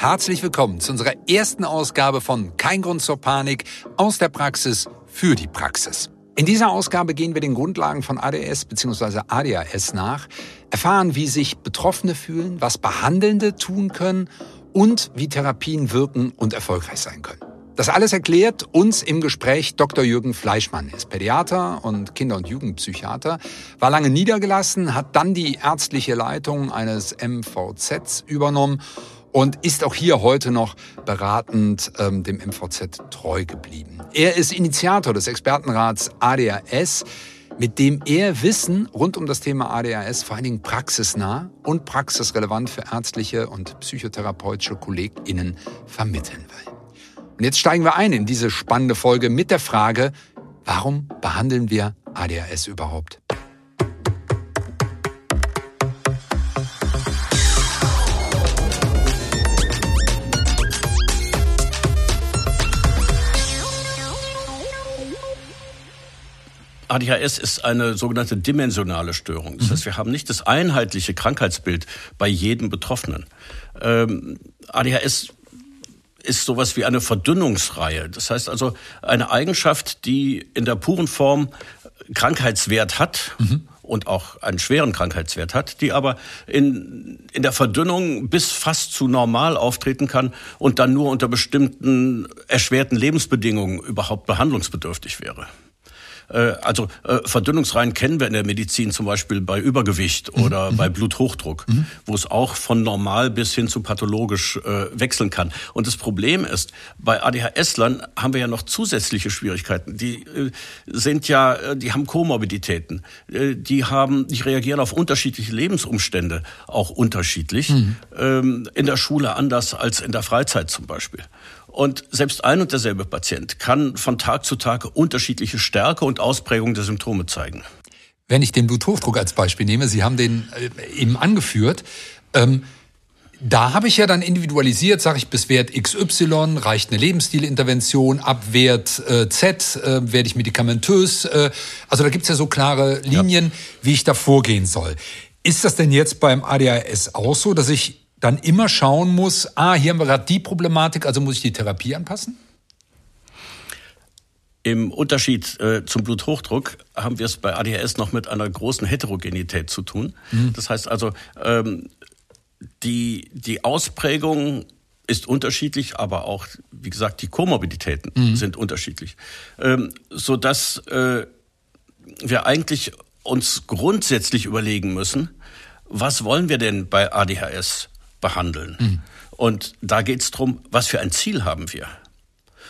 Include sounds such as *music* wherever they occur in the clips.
Herzlich willkommen zu unserer ersten Ausgabe von Kein Grund zur Panik aus der Praxis für die Praxis. In dieser Ausgabe gehen wir den Grundlagen von ADS bzw. ADHS nach, erfahren, wie sich Betroffene fühlen, was Behandelnde tun können und wie Therapien wirken und erfolgreich sein können. Das alles erklärt uns im Gespräch Dr. Jürgen Fleischmann. Er ist Pädiater und Kinder- und Jugendpsychiater, war lange niedergelassen, hat dann die ärztliche Leitung eines MVZs übernommen und ist auch hier heute noch beratend ähm, dem MVZ treu geblieben. Er ist Initiator des Expertenrats ADHS, mit dem er Wissen rund um das Thema ADHS vor allen Dingen praxisnah und praxisrelevant für ärztliche und psychotherapeutische KollegInnen vermitteln will. Und jetzt steigen wir ein in diese spannende Folge mit der Frage, warum behandeln wir ADHS überhaupt? ADHS ist eine sogenannte dimensionale Störung. Das heißt, wir haben nicht das einheitliche Krankheitsbild bei jedem Betroffenen. Ähm, ADHS ist sowas wie eine Verdünnungsreihe. Das heißt also eine Eigenschaft, die in der puren Form Krankheitswert hat. Mhm und auch einen schweren Krankheitswert hat, die aber in, in der Verdünnung bis fast zu normal auftreten kann und dann nur unter bestimmten erschwerten Lebensbedingungen überhaupt behandlungsbedürftig wäre. Äh, also äh, Verdünnungsreihen kennen wir in der Medizin zum Beispiel bei Übergewicht mhm. oder mhm. bei Bluthochdruck, mhm. wo es auch von normal bis hin zu pathologisch äh, wechseln kann. Und das Problem ist, bei ADHS-Lern haben wir ja noch zusätzliche Schwierigkeiten. Die sind ja, die haben Komorbiditäten, die haben, die reagieren auf unterschiedliche Lebensumstände auch unterschiedlich. Mhm. Ähm, in der Schule anders als in der Freizeit zum Beispiel. Und selbst ein und derselbe Patient kann von Tag zu Tag unterschiedliche Stärke und Ausprägung der Symptome zeigen. Wenn ich den Bluthochdruck als Beispiel nehme, Sie haben den äh, eben angeführt, ähm, da habe ich ja dann individualisiert, sage ich, bis Wert XY reicht eine Lebensstilintervention, ab Wert äh, Z äh, werde ich medikamentös. Äh, also da gibt es ja so klare Linien, ja. wie ich da vorgehen soll. Ist das denn jetzt beim ADHS auch so, dass ich dann immer schauen muss, ah, hier haben wir gerade die Problematik, also muss ich die Therapie anpassen? Im Unterschied äh, zum Bluthochdruck haben wir es bei ADHS noch mit einer großen Heterogenität zu tun. Mhm. Das heißt also, ähm, die, die Ausprägung ist unterschiedlich, aber auch, wie gesagt, die Komorbiditäten mhm. sind unterschiedlich. Ähm, sodass äh, wir eigentlich uns grundsätzlich überlegen müssen, was wollen wir denn bei ADHS? Behandeln. Mhm. Und da geht es darum, was für ein Ziel haben wir.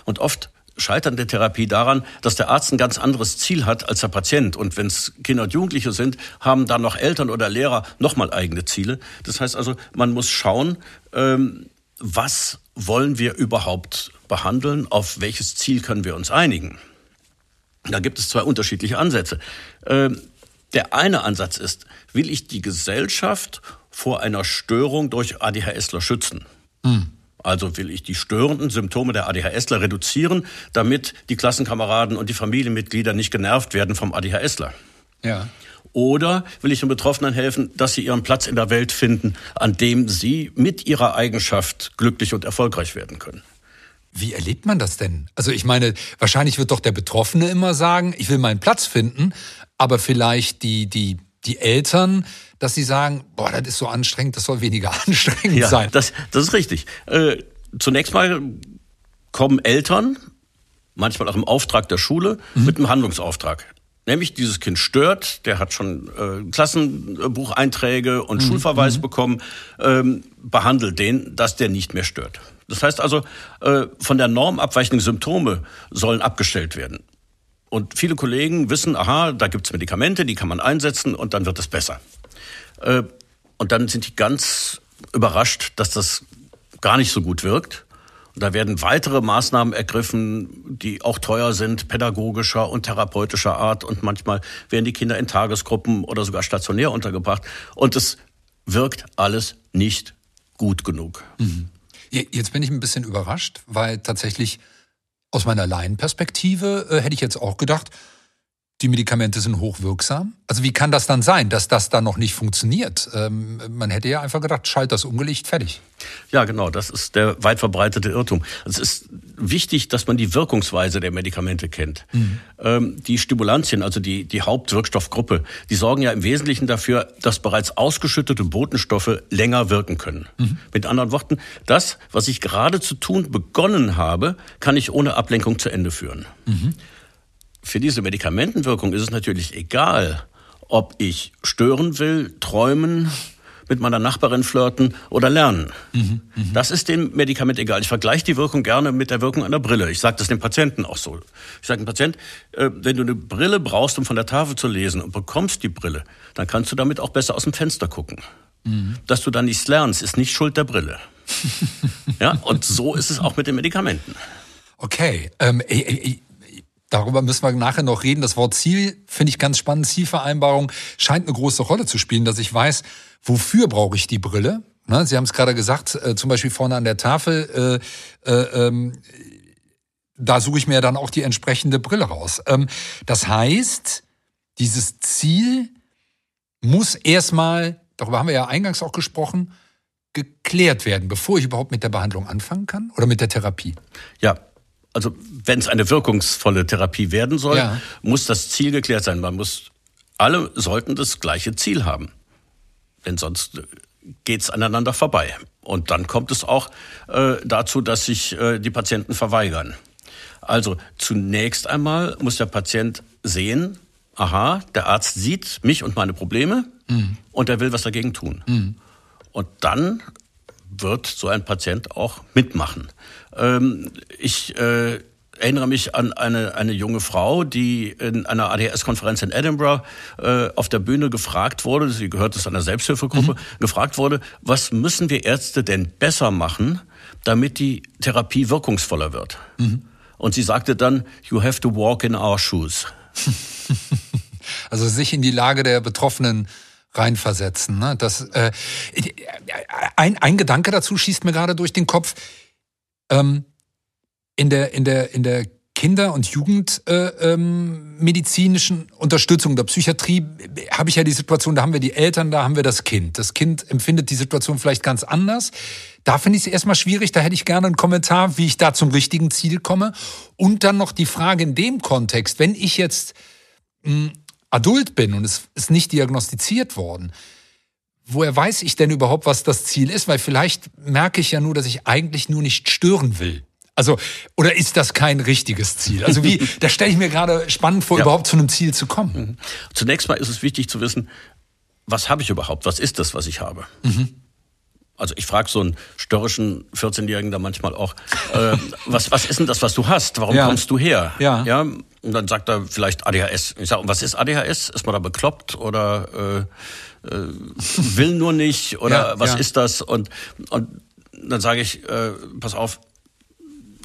Und oft scheitern der Therapie daran, dass der Arzt ein ganz anderes Ziel hat als der Patient. Und wenn es Kinder und Jugendliche sind, haben dann noch Eltern oder Lehrer nochmal eigene Ziele. Das heißt also, man muss schauen, ähm, was wollen wir überhaupt behandeln, auf welches Ziel können wir uns einigen. Da gibt es zwei unterschiedliche Ansätze. Ähm, der eine Ansatz ist, will ich die Gesellschaft vor einer Störung durch ADHSler schützen. Mhm. Also will ich die störenden Symptome der ADHSler reduzieren, damit die Klassenkameraden und die Familienmitglieder nicht genervt werden vom ADHSler. Ja. Oder will ich den Betroffenen helfen, dass sie ihren Platz in der Welt finden, an dem sie mit ihrer Eigenschaft glücklich und erfolgreich werden können? Wie erlebt man das denn? Also ich meine, wahrscheinlich wird doch der Betroffene immer sagen, ich will meinen Platz finden, aber vielleicht die, die, die Eltern, dass sie sagen, boah, das ist so anstrengend, das soll weniger *laughs* anstrengend ja, sein. Das, das ist richtig. Äh, zunächst mal kommen Eltern, manchmal auch im Auftrag der Schule, mhm. mit einem Handlungsauftrag. Nämlich dieses Kind stört, der hat schon äh, Klassenbucheinträge und mhm. Schulverweis mhm. bekommen, ähm, behandelt den, dass der nicht mehr stört. Das heißt also, äh, von der Norm abweichende Symptome sollen abgestellt werden. Und viele Kollegen wissen, aha, da gibt's Medikamente, die kann man einsetzen und dann wird es besser. Äh, und dann sind die ganz überrascht, dass das gar nicht so gut wirkt. Und da werden weitere Maßnahmen ergriffen, die auch teuer sind, pädagogischer und therapeutischer Art. Und manchmal werden die Kinder in Tagesgruppen oder sogar stationär untergebracht. Und es wirkt alles nicht gut genug. Mhm. Jetzt bin ich ein bisschen überrascht, weil tatsächlich aus meiner Laienperspektive äh, hätte ich jetzt auch gedacht, die Medikamente sind hochwirksam. Also wie kann das dann sein, dass das dann noch nicht funktioniert? Ähm, man hätte ja einfach gedacht, schalt das Ungelicht, fertig. Ja, genau, das ist der weit verbreitete Irrtum. Es ist wichtig, dass man die Wirkungsweise der Medikamente kennt. Mhm. Ähm, die Stimulantien, also die, die Hauptwirkstoffgruppe, die sorgen ja im Wesentlichen dafür, dass bereits ausgeschüttete Botenstoffe länger wirken können. Mhm. Mit anderen Worten, das, was ich gerade zu tun begonnen habe, kann ich ohne Ablenkung zu Ende führen. Mhm. Für diese Medikamentenwirkung ist es natürlich egal, ob ich stören will, träumen, mit meiner Nachbarin flirten oder lernen. Mhm, mh. Das ist dem Medikament egal. Ich vergleiche die Wirkung gerne mit der Wirkung einer Brille. Ich sage das dem Patienten auch so. Ich sage dem Patient, äh, wenn du eine Brille brauchst, um von der Tafel zu lesen und bekommst die Brille, dann kannst du damit auch besser aus dem Fenster gucken. Mhm. Dass du dann nichts lernst, ist nicht Schuld der Brille. *laughs* ja, und so ist es auch mit den Medikamenten. Okay, ähm, ich, ich, Darüber müssen wir nachher noch reden. Das Wort Ziel finde ich ganz spannend. Zielvereinbarung scheint eine große Rolle zu spielen, dass ich weiß, wofür brauche ich die Brille. Ne, Sie haben es gerade gesagt, äh, zum Beispiel vorne an der Tafel, äh, äh, ähm, da suche ich mir dann auch die entsprechende Brille raus. Ähm, das heißt, dieses Ziel muss erstmal, darüber haben wir ja eingangs auch gesprochen, geklärt werden, bevor ich überhaupt mit der Behandlung anfangen kann oder mit der Therapie. Ja, also wenn es eine wirkungsvolle Therapie werden soll, ja. muss das Ziel geklärt sein. Man muss, alle sollten das gleiche Ziel haben. Denn sonst geht es aneinander vorbei. Und dann kommt es auch äh, dazu, dass sich äh, die Patienten verweigern. Also zunächst einmal muss der Patient sehen, aha, der Arzt sieht mich und meine Probleme mhm. und er will was dagegen tun. Mhm. Und dann wird so ein Patient auch mitmachen. Ähm, ich äh, erinnere mich an eine, eine junge Frau, die in einer ADHS-Konferenz in Edinburgh äh, auf der Bühne gefragt wurde, sie gehört zu einer Selbsthilfegruppe, mhm. gefragt wurde, was müssen wir Ärzte denn besser machen, damit die Therapie wirkungsvoller wird? Mhm. Und sie sagte dann, you have to walk in our shoes. *laughs* Also sich in die Lage der Betroffenen reinversetzen. Ne? Das, äh, ein, ein Gedanke dazu schießt mir gerade durch den Kopf. Ähm, in der, in der, in der Kinder- und Jugendmedizinischen äh, ähm, Unterstützung der Psychiatrie habe ich ja die Situation, da haben wir die Eltern, da haben wir das Kind. Das Kind empfindet die Situation vielleicht ganz anders. Da finde ich es erstmal schwierig, da hätte ich gerne einen Kommentar, wie ich da zum richtigen Ziel komme. Und dann noch die Frage in dem Kontext, wenn ich jetzt mh, hm, adult bin und es ist nicht diagnostiziert worden, woher weiß ich denn überhaupt, was das Ziel ist? Weil vielleicht merke ich ja nur, dass ich eigentlich nur nicht stören will. Also, oder ist das kein richtiges Ziel? Also wie, *laughs* da stelle ich mir gerade spannend vor, ja. überhaupt zu einem Ziel zu kommen. Mhm. Zunächst mal ist es wichtig zu wissen, was habe ich überhaupt? Was ist das, was ich habe? Mhm. Also ich frage so einen störrischen 14-Jährigen da manchmal auch, äh, was, was ist denn das, was du hast? Warum ja. kommst du her? Ja. ja. Und dann sagt er vielleicht ADHS. Ich sage, was ist ADHS? Ist man da bekloppt oder äh, äh, will nur nicht oder ja, was ja. ist das? Und, und dann sage ich, äh, pass auf,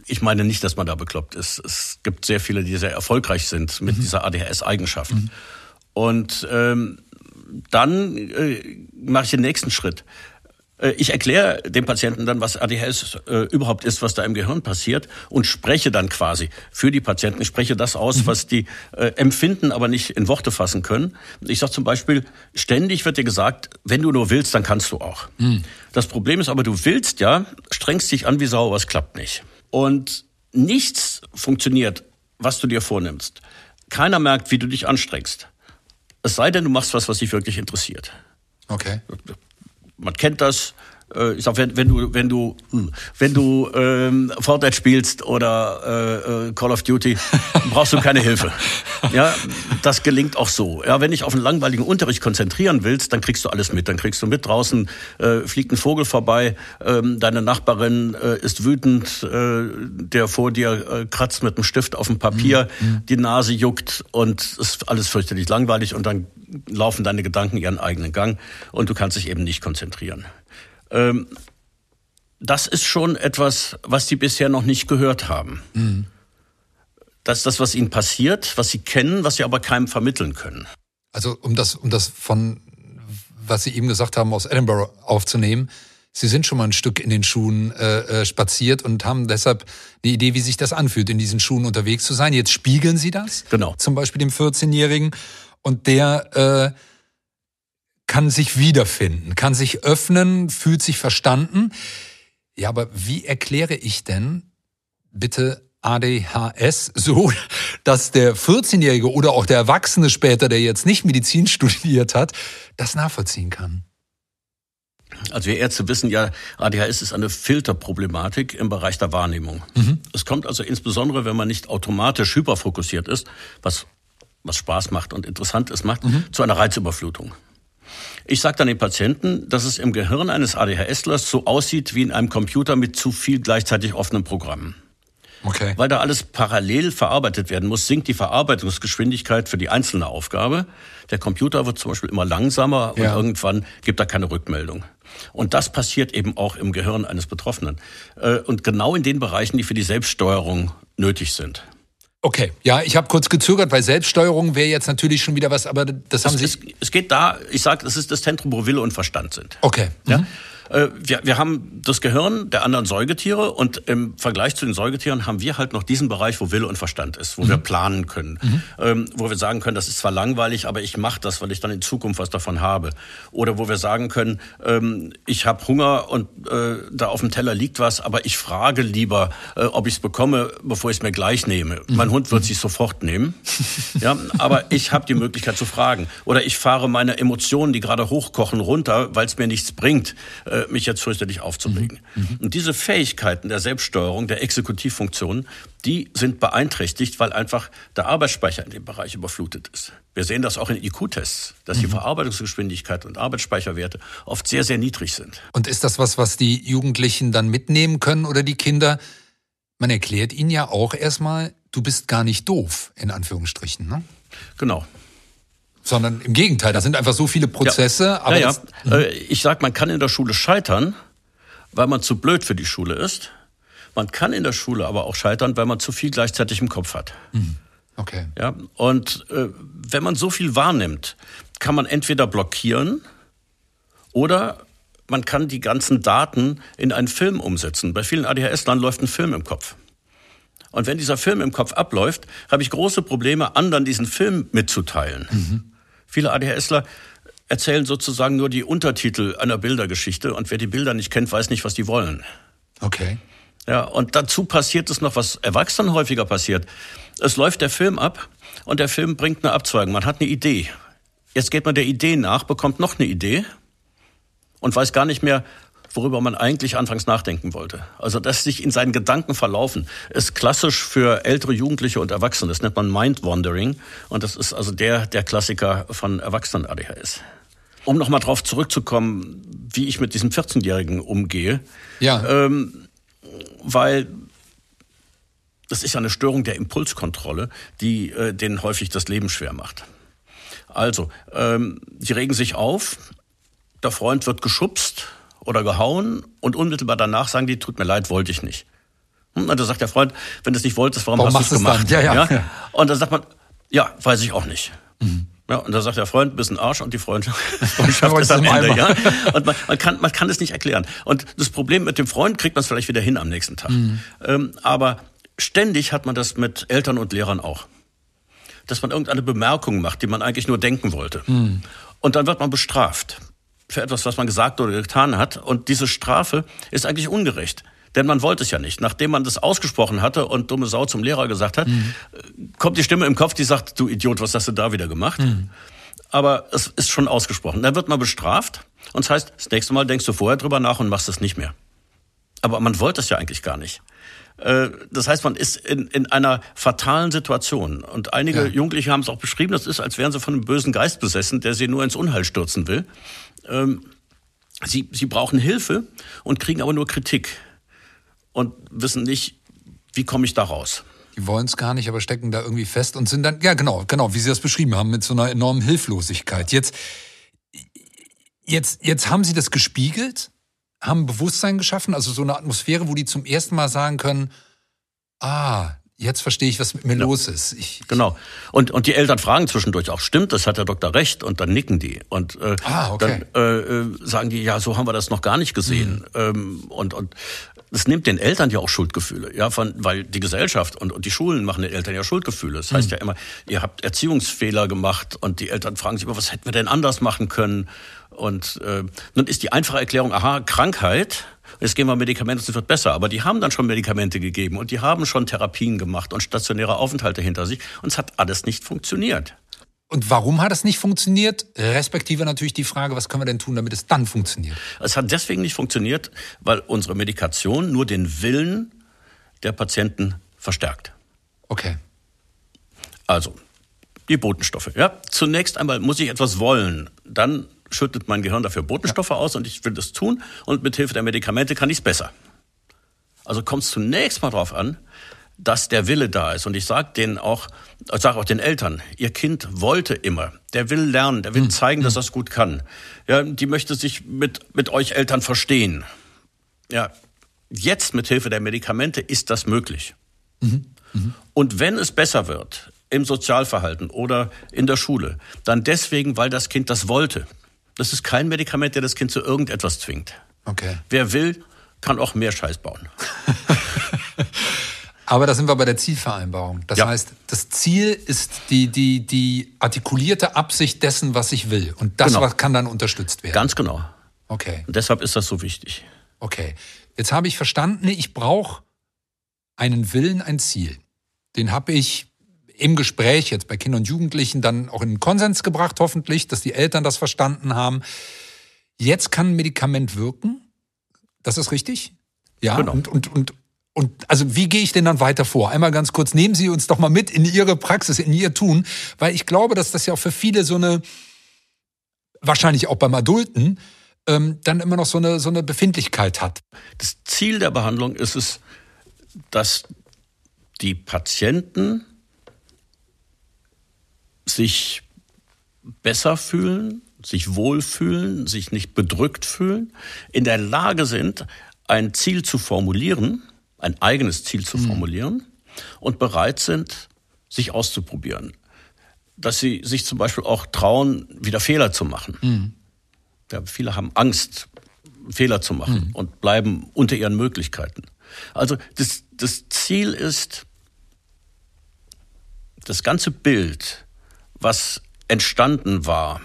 ich meine nicht, dass man da bekloppt ist. Es gibt sehr viele, die sehr erfolgreich sind mit mhm. dieser ADHS-Eigenschaft. Mhm. Und ähm, dann äh, mache ich den nächsten Schritt. Äh, ich erkläre dem Patienten dann, was ADHS äh, überhaupt ist, was da im Gehirn passiert und spreche dann quasi für die Patienten. Ich spreche das aus, mhm. was die äh, empfinden, aber nicht in Worte fassen können. Ich sage zum Beispiel, ständig wird dir gesagt, wenn du nur willst, dann kannst du auch. Mhm. Das Problem ist aber, du willst ja, strengst dich an wie Sau, aber es klappt nicht. Und nichts funktioniert, was du dir vornimmst. Keiner merkt, wie du dich anstrengst. Es sei denn, du machst was, was dich wirklich interessiert. Okay man kennt das. Äh, ich sag, wenn, wenn du wenn du wenn du ähm, Fortnite spielst oder äh, äh, Call of Duty, brauchst du keine Hilfe. *laughs* Ja, das gelingt auch so. Ja, wenn dich auf einen langweiligen Unterricht konzentrieren willst, dann kriegst du alles mit. Dann kriegst du mit draußen äh, fliegt ein Vogel vorbei, ähm, deine Nachbarin äh, ist wütend, äh, der vor dir äh, kratzt mit einem Stift auf dem Papier, mhm. die Nase juckt und es ist alles fürchterlich langweilig und dann laufen deine Gedanken ihren eigenen Gang und du kannst dich eben nicht konzentrieren. Ähm, das ist schon etwas, was die bisher noch nicht gehört haben. Mhm. Das ist das, was ihnen passiert, was sie kennen, was sie aber keinem vermitteln können. Also um das, um das von, was Sie eben gesagt haben, aus Edinburgh aufzunehmen, Sie sind schon mal ein Stück in den Schuhen äh, äh spaziert und haben deshalb eine Idee, wie sich das anfühlt, in diesen Schuhen unterwegs zu sein. Jetzt spiegeln Sie das. Genau. Zum Beispiel dem 14-Jährigen. Und der äh, kann sich wiederfinden, kann sich öffnen, fühlt sich verstanden. Ja, aber wie erkläre ich denn bitte ADHS so, *laughs* dass der 14-Jährige oder auch der Erwachsene später, der jetzt nicht Medizin *laughs* studiert hat, das nachvollziehen kann? Also wir Ärzte wissen ja, ADHS ist eine Filterproblematik im Bereich der Wahrnehmung. Mhm. Es kommt also insbesondere, wenn man nicht automatisch hyperfokussiert ist, was, was Spaß macht und interessant ist, macht, mhm. zu einer Reizüberflutung. Ich sage dann den Patienten, dass es im Gehirn eines ADHSlers so aussieht wie in einem Computer mit zu viel gleichzeitig offenen Programmen. Okay. Weil da alles parallel verarbeitet werden muss, sinkt die Verarbeitungsgeschwindigkeit für die einzelne Aufgabe. Der Computer wird zum Beispiel immer langsamer ja. und irgendwann gibt er keine Rückmeldung. Und das passiert eben auch im Gehirn eines Betroffenen. Äh, und genau in den Bereichen, die für die Selbststeuerung nötig sind. Okay, ja, ich habe kurz gezögert, weil Selbststeuerung wäre jetzt natürlich schon wieder was, aber das haben es, Sie. Es, es geht da, ich sage, es ist das Zentrum, wo Wille und Verstand sind. Okay. Ja? Mhm. Äh, wir, wir haben das Gehirn der anderen Säugetiere und im Vergleich zu den Säugetieren haben wir halt noch diesen Bereich, wo Wille und Verstand ist, wo mhm. wir planen können, mhm. ähm, wo wir sagen können, das ist zwar langweilig, aber ich mache das, weil ich dann in Zukunft was davon habe. Oder wo wir sagen können, ähm, ich habe Hunger und äh, da auf dem Teller liegt was, aber ich frage lieber, äh, ob ich es bekomme, bevor ich es mir gleich nehme. Mhm. Mein Hund wird sich sofort nehmen, *laughs* ja, aber ich habe die Möglichkeit zu fragen. Oder ich fahre meine Emotionen, die gerade hochkochen, runter, weil es mir nichts bringt äh, mich jetzt fürchterlich aufzuregen. Mhm. mhm. Und diese Fähigkeiten der Selbststeuerung, der Exekutivfunktionen, die sind beeinträchtigt, weil einfach der Arbeitsspeicher in dem Bereich überflutet ist. Wir sehen das auch in IQ-Tests, dass die mhm. Verarbeitungsgeschwindigkeit und Arbeitsspeicherwerte oft sehr, sehr niedrig sind. Und ist das was, was die Jugendlichen dann mitnehmen können oder die Kinder? Man erklärt ihnen ja auch erstmal, du bist gar nicht doof, in Anführungsstrichen. Ne? Genau sondern im Gegenteil, da sind einfach so viele Prozesse. Ja. Aber ja, ja. Mhm. Äh, ich sag, man kann in der Schule scheitern, weil man zu blöd für die Schule ist. Man kann in der Schule aber auch scheitern, weil man zu viel gleichzeitig im Kopf hat. Mhm. Okay. Ja, und äh, wenn man so viel wahrnimmt, kann man entweder blockieren oder man kann die ganzen Daten in einen Film umsetzen. Bei vielen ADHS-Lern läuft ein Film im Kopf. Und wenn dieser Film im Kopf abläuft, habe ich große Probleme, anderen diesen Film mitzuteilen. Mhm. Viele ADHSler erzählen sozusagen nur die Untertitel einer Bildergeschichte und wer die Bilder nicht kennt, weiß nicht, was die wollen. Okay. Ja, und dazu passiert es noch, was Erwachsenen häufiger passiert. Es läuft der Film ab und der Film bringt eine Abzweigung. Man hat eine Idee. Jetzt geht man der Idee nach, bekommt noch eine Idee und weiß gar nicht mehr, worüber man eigentlich anfangs nachdenken wollte. Also das sich in seinen Gedanken verlaufen, ist klassisch für ältere Jugendliche und Erwachsene. Das nennt man Mind Wandering und das ist also der, der Klassiker von Erwachsenen ADHS. Um nochmal drauf zurückzukommen, wie ich mit diesem 14-Jährigen umgehe. Ja. Ähm, weil das ist ja eine Störung der Impulskontrolle, die äh, denen häufig das Leben schwer macht. Also, ähm, die regen sich auf, der Freund wird geschubst, oder gehauen und unmittelbar danach sagen die, tut mir leid, wollte ich nicht. Hm, und da sagt der Freund, wenn du es nicht wolltest, warum, warum hast du es gemacht? Ja, ja, ja. Und dann sagt man, ja, weiß ich auch nicht. Mhm. Ja, und da sagt der Freund, bist ein Arsch und die Freundschaft, Freundschaft ist am Ende. Ja? Und man, man, kann, man kann es nicht erklären. Und das Problem mit dem Freund kriegt man es vielleicht wieder hin am nächsten Tag. Mhm. Ähm, aber ständig hat man das mit Eltern und Lehrern auch. Dass man irgendeine Bemerkung macht, die man eigentlich nur denken wollte. Mhm. Und dann wird man bestraft für etwas, was man gesagt oder getan hat. Und diese Strafe ist eigentlich ungerecht. Denn man wollte es ja nicht. Nachdem man das ausgesprochen hatte und dumme Sau zum Lehrer gesagt hat, mhm. kommt die Stimme im Kopf, die sagt, du Idiot, was hast du da wieder gemacht? Mhm. Aber es ist schon ausgesprochen. Dann wird man bestraft. Und das heißt, das nächste Mal denkst du vorher drüber nach und machst es nicht mehr. Aber man wollte es ja eigentlich gar nicht. Äh, das heißt, man ist in, in einer fatalen Situation. Und einige ja. Jugendliche haben es auch beschrieben, das ist, als wären sie von einem bösen Geist besessen, der sie nur ins Unheil stürzen will. Ähm, sie, sie brauchen Hilfe und kriegen aber nur Kritik und wissen nicht, wie komme ich da raus. Die wollen es gar nicht, aber stecken da irgendwie fest und sind dann, ja genau, genau, wie Sie das beschrieben haben, mit so einer enormen Hilflosigkeit. Jetzt, jetzt, jetzt haben Sie das gespiegelt, haben Bewusstsein geschaffen, also so eine Atmosphäre, wo die zum ersten Mal sagen können, ah, jetzt verstehe ich, was mit mir ja. los ist. Ich, genau. Und, und die Eltern fragen zwischendurch auch, stimmt, das hat der Doktor recht? Und dann nicken die. Und äh, ah, okay. dann äh, äh, sagen die, ja, so haben wir das noch gar nicht gesehen. Mhm. Ähm, und, und es nimmt den Eltern ja auch Schuldgefühle, ja, von, weil die Gesellschaft und, und die Schulen machen den Eltern ja Schuldgefühle. Das heißt mhm. ja immer, ihr habt Erziehungsfehler gemacht und die Eltern fragen sich immer, was hätten wir denn anders machen können? Und äh, nun ist die einfache Erklärung, aha, Krankheit, jetzt gehen wir Medikamente, es wird besser. Aber die haben dann schon Medikamente gegeben und die haben schon Therapien gemacht und stationäre Aufenthalte hinter sich und es hat alles nicht funktioniert. Und warum hat es nicht funktioniert? Respektive natürlich die Frage, was können wir denn tun, damit es dann funktioniert? Es hat deswegen nicht funktioniert, weil unsere Medikation nur den Willen der Patienten verstärkt. Okay. Also, die Botenstoffe. Ja, zunächst einmal muss ich etwas wollen. Dann schüttet mein Gehirn dafür Botenstoffe ja. aus und ich will das tun und mit Hilfe der Medikamente kann ich es besser. Also kommt es zunächst mal darauf an, dass der Wille da ist. Und ich sage denen auch, ich sage auch den Eltern, ihr Kind wollte immer, der will lernen, der will hm. zeigen, dass hm. er es gut kann. Ja, die möchte sich mit, mit euch Eltern verstehen. Ja, jetzt mit Hilfe der Medikamente ist das möglich. Mhm. Mhm. Und wenn es besser wird im Sozialverhalten oder in der Schule, dann deswegen, weil das Kind das wollte. Das ist kein Medikament, der das Kind zu irgendetwas zwingt. Okay. Wer will, kann auch mehr Scheiß bauen. *laughs* Aber da sind wir bei der Zielvereinbarung. Das ja. heißt, das Ziel ist die, die, die artikulierte Absicht dessen, was ich will. Und das genau. kann dann unterstützt werden. Ganz genau. Okay. Und deshalb ist das so wichtig. Okay. Jetzt habe ich verstanden, ich brauche einen Willen, ein Ziel. Den habe ich im Gespräch jetzt bei Kindern und Jugendlichen dann auch in den Konsens gebracht, hoffentlich, dass die Eltern das verstanden haben. Jetzt kann ein Medikament wirken. Das ist richtig? Ja. Genau. Und, und, und, und also wie gehe ich denn dann weiter vor? Einmal ganz kurz, nehmen Sie uns doch mal mit in Ihre Praxis, in Ihr Tun, weil ich glaube, dass das ja auch für viele so eine, wahrscheinlich auch beim Adulten, ähm, dann immer noch so eine, so eine Befindlichkeit hat. Das Ziel der Behandlung ist es, dass die Patienten sich besser fühlen, sich wohlfühlen, sich nicht bedrückt fühlen, in der Lage sind, ein Ziel zu formulieren, ein eigenes Ziel zu mhm. formulieren und bereit sind, sich auszuprobieren. Dass sie sich zum Beispiel auch trauen, wieder Fehler zu machen. Mhm. Ja, viele haben Angst, Fehler zu machen mhm. und bleiben unter ihren Möglichkeiten. Also das, das Ziel ist, das ganze Bild, was entstanden war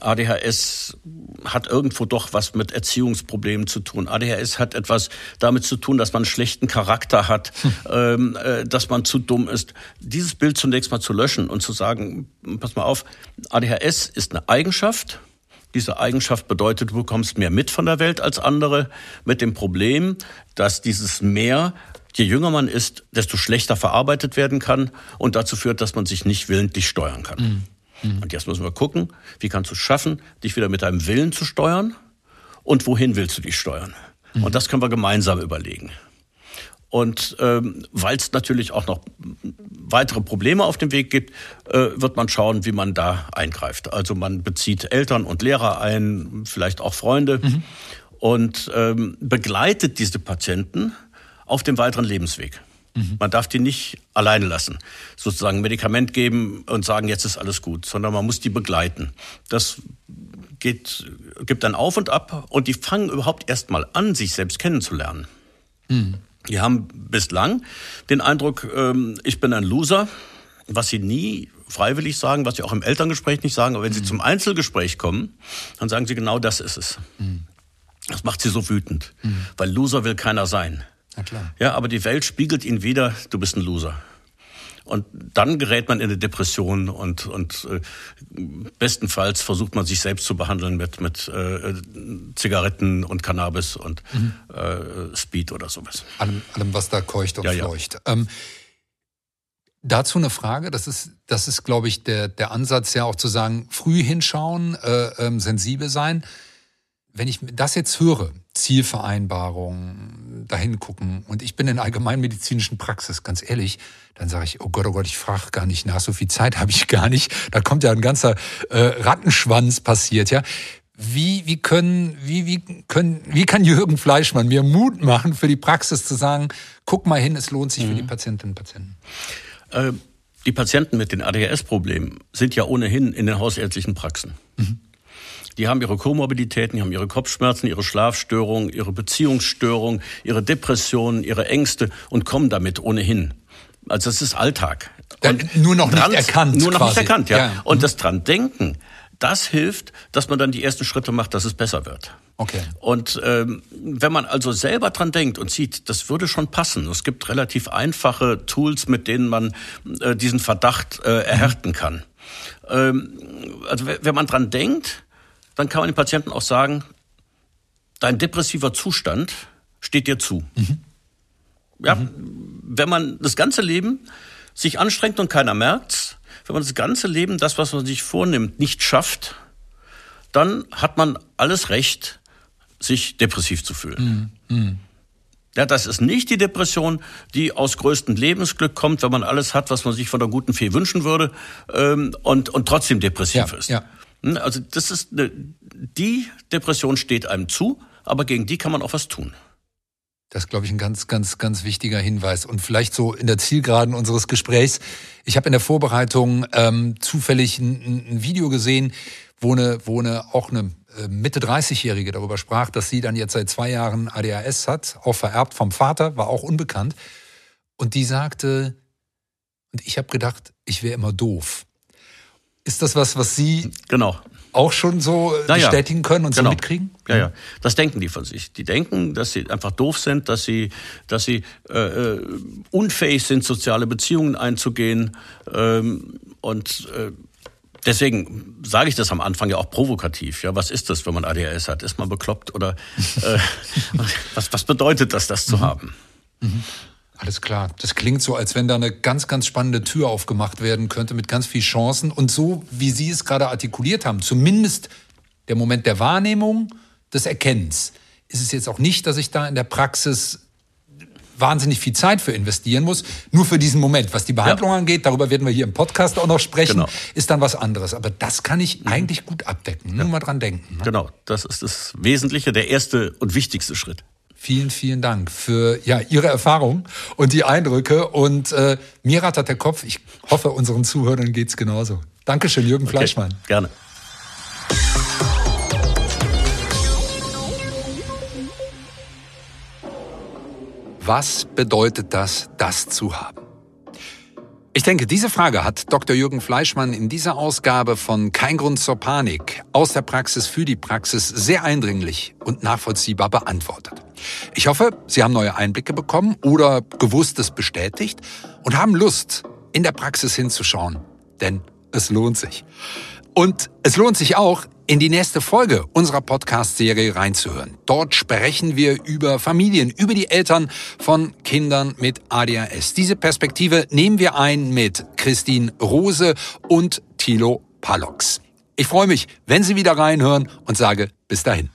ADHS hat irgendwo doch was mit Erziehungsproblemen zu tun. ADHS hat etwas damit zu tun, dass man einen schlechten Charakter hat, hm. *laughs* ähm, äh, dass man zu dumm ist. Dieses Bild zunächst mal zu löschen und zu sagen, pass mal auf, ADHS ist eine Eigenschaft. Diese Eigenschaft bedeutet, du bekommst mehr mit von der Welt als andere, mit dem Problem, dass dieses Mehr Je jünger man ist, desto schlechter verarbeitet werden kann und dazu führt, dass man sich nicht willentlich steuern kann. Mhm. Mhm. Und jetzt müssen wir gucken, wie kannst du es schaffen, dich wieder mit deinem Willen zu steuern und wohin willst du dich steuern? Mhm. Und das können wir gemeinsam überlegen. Und ähm, weil es natürlich auch noch weitere Probleme auf dem Weg gibt, äh, wird man schauen, wie man da eingreift. Also man bezieht Eltern und Lehrer ein, vielleicht auch Freunde mhm. und ähm, begleitet diese Patienten auf dem weiteren Lebensweg. Mhm. Man darf die nicht alleine lassen, sozusagen ein Medikament geben und sagen, jetzt ist alles gut, sondern man muss die begleiten. Das geht, gibt dann auf und ab und die fangen überhaupt erst mal an, sich selbst kennenzulernen. Mhm. Die haben bislang den Eindruck, ähm, ich bin ein Loser, was sie nie freiwillig sagen, was sie auch im Elterngespräch nicht sagen, aber wenn mhm. sie zum Einzelgespräch kommen, dann sagen sie genau das ist es. Mhm. Das macht sie so wütend, mhm. weil Loser will keiner sein. Na klar. Ja, aber die Welt spiegelt ihn wieder, du bist ein Loser. Und dann gerät man in eine Depression und, und äh, bestenfalls versucht man sich selbst zu behandeln mit, mit äh, Zigaretten und Cannabis und mhm. äh, Speed oder sowas. Allem, allem, was da keucht und ja, fleucht. Ja. Ähm, dazu eine Frage, das ist, das ist glaube ich, der, der Ansatz ja auch zu sagen, früh hinschauen, äh, ähm, sensibel sein. Wenn ich das jetzt höre, Zielvereinbarung, dahin gucken und ich bin in allgemeinmedizinischen Praxis, ganz ehrlich, dann sage ich, oh Gott, oh Gott, ich frage gar nicht nach, so viel Zeit habe ich gar nicht. Da kommt ja ein ganzer äh, Rattenschwanz passiert, ja. Wie, wie können, wie, wie können, wie kann Jürgen Fleischmann mir Mut machen, für die Praxis zu sagen, guck mal hin, es lohnt sich mhm. für die mhm. Patientinnen und Patienten? Äh, die Patienten mit den ADHS-Problemen sind ja ohnehin in den hausärztlichen Praxen. Mhm. Die haben ihre Komorbiditäten, die haben ihre Kopfschmerzen, ihre Schlafstörungen, ihre Beziehungsstörungen, ihre Depressionen, ihre Ängste und kommen damit ohnehin. Also das ist Alltag. Und nur noch nicht erkannt. Nur noch quasi. nicht erkannt, ja. ja. Und mhm. das dran denken, das hilft, dass man dann die ersten Schritte macht, dass es besser wird. Okay. Und ähm, wenn man also selber dran denkt und sieht, das würde schon passen. Es gibt relativ einfache Tools, mit denen man äh, diesen Verdacht äh, erhärten kann. Ähm, also wenn man dran denkt, dann kann man dem Patienten auch sagen, dein depressiver Zustand steht dir zu. Mhm. Ja, mhm. wenn man das ganze Leben sich anstrengt und keiner merkt's, wenn man das ganze Leben, das, was man sich vornimmt, nicht schafft, dann hat man alles Recht, sich depressiv zu fühlen. Mhm. mhm. Ja, das ist nicht die Depression, die aus größtem Lebensglück kommt, wenn man alles hat, was man sich von der guten Fee wünschen würde ähm, und, und trotzdem depressiv ja, ist. Ja. Hm, also das ist eine, die Depression steht einem zu, aber gegen die kann man auch was tun. Das ist, glaube ich, ein ganz, ganz, ganz wichtiger Hinweis. Und vielleicht so in der Zielgeraden unseres Gesprächs. Ich habe in der Vorbereitung ähm, zufällig ein, ein, Video gesehen, wo eine, wo eine auch eine äh, Mitte 30-Jährige darüber sprach, dass sie dann jetzt seit zwei Jahren ADHS hat, auch vererbt vom Vater, war auch unbekannt. Und die sagte, und ich habe gedacht, ich wäre immer doof. Ist das was, was Sie genau auch schon so Na bestätigen können und genau. so mitkriegen? Ja, ja. Das denken die von sich. Die denken, dass sie einfach doof sind, dass sie, dass sie äh, äh unfähig sind, soziale Beziehungen einzugehen. Ähm, und äh, deswegen sage ich das am Anfang ja auch provokativ. Ja, was ist das, wenn man ADHS hat? Ist man bekloppt oder äh, *laughs* was, was bedeutet das, das zu mhm. haben? Mhm. Alles klar. Das klingt so, als wenn da eine ganz, ganz spannende Tür aufgemacht werden könnte mit ganz viel Chancen. Und so, wie Sie es gerade artikuliert haben, zumindest der Moment der Wahrnehmung, des Erkennens, ist es jetzt auch nicht, dass ich da in der Praxis wahnsinnig viel Zeit für investieren muss, nur für diesen Moment. Was die Behandlung ja. angeht, darüber werden wir hier im Podcast auch noch sprechen, genau. ist dann was anderes. Aber das kann ich mhm. eigentlich gut abdecken. Nur ja. mal dran denken. Ne? Genau, das ist das Wesentliche, der erste und wichtigste Schritt. Vielen, vielen Dank für ja, Ihre Erfahrung und die Eindrücke. Und äh, mir rattert der Kopf. Ich hoffe, unseren Zuhörern geht's genauso. Dankeschön, Jürgen okay, Fleischmann. Gerne. Was bedeutet das, das zu haben? Ich denke, diese Frage hat Dr. Jürgen Fleischmann in dieser Ausgabe von Kein Grund zur Panik aus der Praxis für die Praxis sehr eindringlich und nachvollziehbar beantwortet. Ich hoffe, Sie haben neue Einblicke bekommen oder Gewusstes bestätigt und haben Lust, in der Praxis hinzuschauen. Denn es lohnt sich. Und es lohnt sich auch, in die nächste Folge unserer Podcast-Serie reinzuhören. Dort sprechen wir über Familien, über die Eltern von Kindern mit ADHS. Diese Perspektive nehmen wir ein mit Christine Rose und Thilo Palox. Ich freue mich, wenn Sie wieder reinhören und sage bis dahin.